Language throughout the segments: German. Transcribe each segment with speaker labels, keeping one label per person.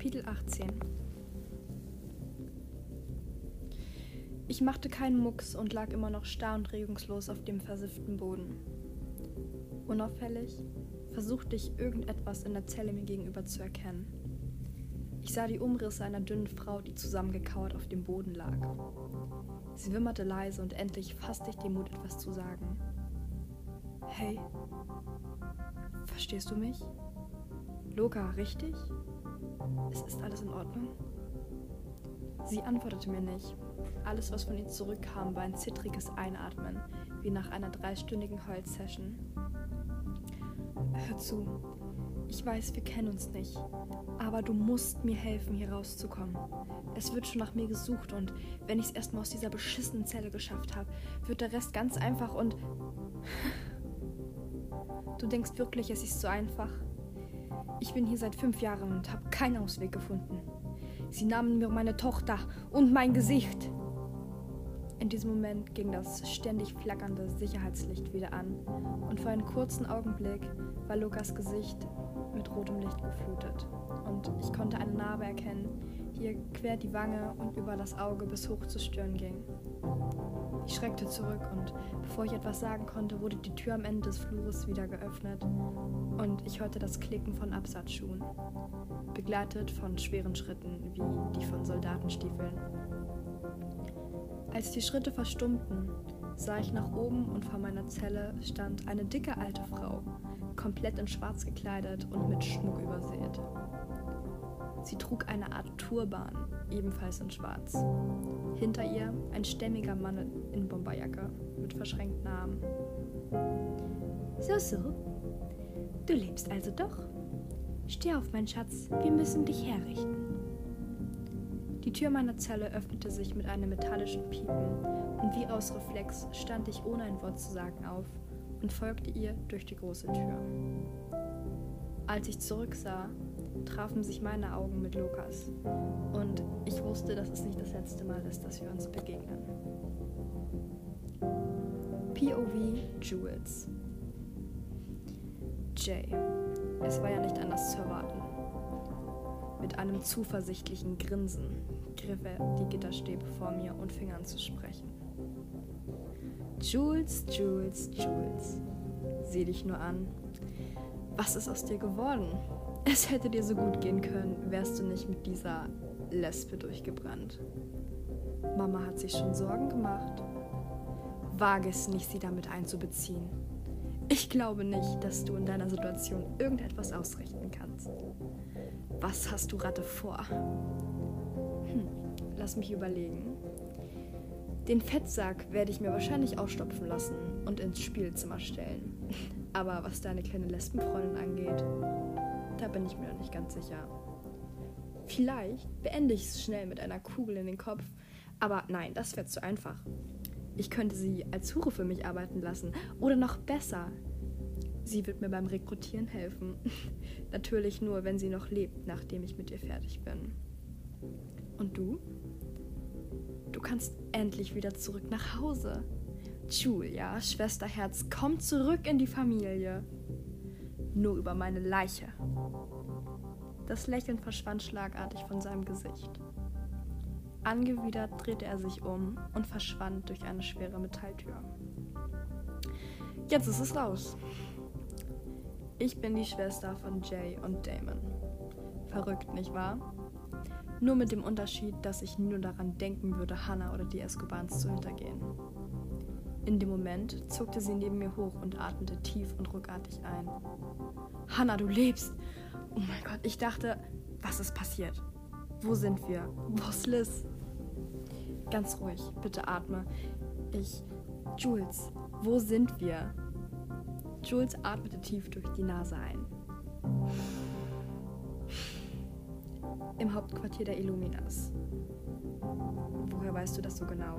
Speaker 1: Kapitel 18 Ich machte keinen Mucks und lag immer noch starr und regungslos auf dem versifften Boden. Unauffällig versuchte ich irgendetwas in der Zelle mir gegenüber zu erkennen. Ich sah die Umrisse einer dünnen Frau, die zusammengekauert auf dem Boden lag. Sie wimmerte leise und endlich fasste ich den Mut, etwas zu sagen. Hey, verstehst du mich? Loka, richtig? Es ist alles in Ordnung? Sie antwortete mir nicht. Alles, was von ihr zurückkam, war ein zittriges Einatmen, wie nach einer dreistündigen Heulsession. Hör zu, ich weiß, wir kennen uns nicht, aber du musst mir helfen, hier rauszukommen. Es wird schon nach mir gesucht und wenn ich es erstmal aus dieser beschissenen Zelle geschafft habe, wird der Rest ganz einfach und... du denkst wirklich, es ist so einfach? Ich bin hier seit fünf Jahren und habe keinen Ausweg gefunden. Sie nahmen mir meine Tochter und mein Gesicht. In diesem Moment ging das ständig flackernde Sicherheitslicht wieder an und für einen kurzen Augenblick war Lukas Gesicht mit rotem Licht geflutet und ich konnte eine Narbe erkennen, die ihr quer die Wange und über das Auge bis hoch zur Stirn ging. Ich schreckte zurück und bevor ich etwas sagen konnte, wurde die Tür am Ende des Flures wieder geöffnet und ich hörte das Klicken von Absatzschuhen, begleitet von schweren Schritten wie die von Soldatenstiefeln. Als die Schritte verstummten, sah ich nach oben und vor meiner Zelle stand eine dicke alte Frau, komplett in Schwarz gekleidet und mit Schmuck übersät. Sie trug eine Art Turban, ebenfalls in Schwarz. Hinter ihr ein stämmiger Mann in Bomberjacke mit verschränkten Armen.
Speaker 2: So, so. Du lebst also doch. Steh auf, mein Schatz, wir müssen dich herrichten.
Speaker 1: Die Tür meiner Zelle öffnete sich mit einem metallischen Piepen und wie aus Reflex stand ich ohne ein Wort zu sagen auf und folgte ihr durch die große Tür. Als ich zurücksah, trafen sich meine Augen mit Lukas und ich wusste, dass es nicht das letzte Mal ist, dass wir uns begegnen. POV Jules Jay. Es war ja nicht anders zu erwarten. Mit einem zuversichtlichen Grinsen griff er die Gitterstäbe vor mir und fing an zu sprechen. Jules, Jules, Jules. Sieh dich nur an. Was ist aus dir geworden? Es hätte dir so gut gehen können, wärst du nicht mit dieser Lesbe durchgebrannt. Mama hat sich schon Sorgen gemacht. Wage es nicht, sie damit einzubeziehen. Ich glaube nicht, dass du in deiner Situation irgendetwas ausrichten kannst. Was hast du Ratte vor? Hm, lass mich überlegen. Den Fettsack werde ich mir wahrscheinlich ausstopfen lassen und ins Spielzimmer stellen. Aber was deine kleine Lesbenfreundin angeht, da bin ich mir noch nicht ganz sicher. Vielleicht beende ich es schnell mit einer Kugel in den Kopf, aber nein, das wäre zu einfach. Ich könnte sie als Hure für mich arbeiten lassen. Oder noch besser, sie wird mir beim Rekrutieren helfen. Natürlich nur, wenn sie noch lebt, nachdem ich mit ihr fertig bin. Und du? Du kannst endlich wieder zurück nach Hause. Julia, Schwesterherz, komm zurück in die Familie. Nur über meine Leiche. Das Lächeln verschwand schlagartig von seinem Gesicht. Angewidert drehte er sich um und verschwand durch eine schwere Metalltür. Jetzt ist es raus. Ich bin die Schwester von Jay und Damon. Verrückt, nicht wahr? Nur mit dem Unterschied, dass ich nur daran denken würde, Hannah oder die Escobans zu hintergehen. In dem Moment zuckte sie neben mir hoch und atmete tief und ruckartig ein. Hannah, du lebst! Oh mein Gott, ich dachte, was ist passiert? Wo sind wir? Ist Liz? Ganz ruhig, bitte atme. Ich. Jules, wo sind wir? Jules atmete tief durch die Nase ein im Hauptquartier der Illuminas. Woher weißt du das so genau?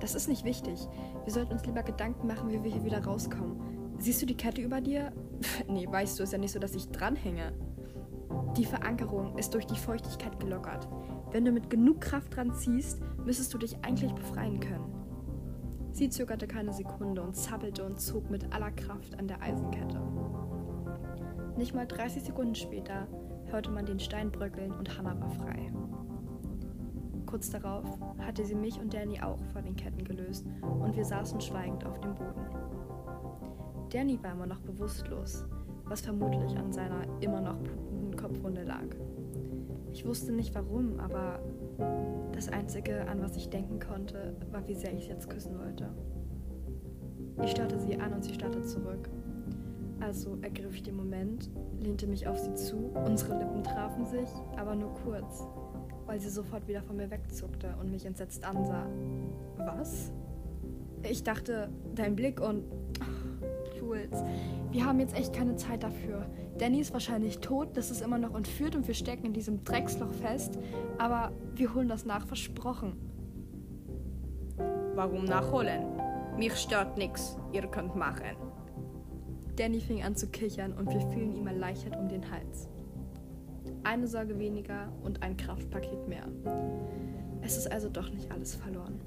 Speaker 1: Das ist nicht wichtig. Wir sollten uns lieber Gedanken machen, wie wir hier wieder rauskommen. Siehst du die Kette über dir? nee, weißt du, ist ja nicht so, dass ich dranhänge. Die Verankerung ist durch die Feuchtigkeit gelockert. Wenn du mit genug Kraft dran ziehst, müsstest du dich eigentlich befreien können. Sie zögerte keine Sekunde und zappelte und zog mit aller Kraft an der Eisenkette. Nicht mal 30 Sekunden später hörte man den Stein bröckeln und Hannah war frei. Kurz darauf hatte sie mich und Danny auch von den Ketten gelöst und wir saßen schweigend auf dem Boden. Danny war immer noch bewusstlos, was vermutlich an seiner immer noch Kopfwunde lag. Ich wusste nicht warum, aber das Einzige, an was ich denken konnte, war, wie sehr ich sie jetzt küssen wollte. Ich starrte sie an und sie starrte zurück. Also ergriff ich den Moment, lehnte mich auf sie zu, unsere Lippen trafen sich, aber nur kurz, weil sie sofort wieder von mir wegzuckte und mich entsetzt ansah. Was? Ich dachte, dein Blick und. Jules, wir haben jetzt echt keine Zeit dafür. Danny ist wahrscheinlich tot, das ist immer noch entführt und wir stecken in diesem Drecksloch fest, aber wir holen das nach, versprochen.
Speaker 3: Warum nachholen? Mich stört nichts, ihr könnt machen.
Speaker 1: Danny fing an zu kichern und wir fielen ihm erleichtert um den Hals. Eine Sorge weniger und ein Kraftpaket mehr. Es ist also doch nicht alles verloren.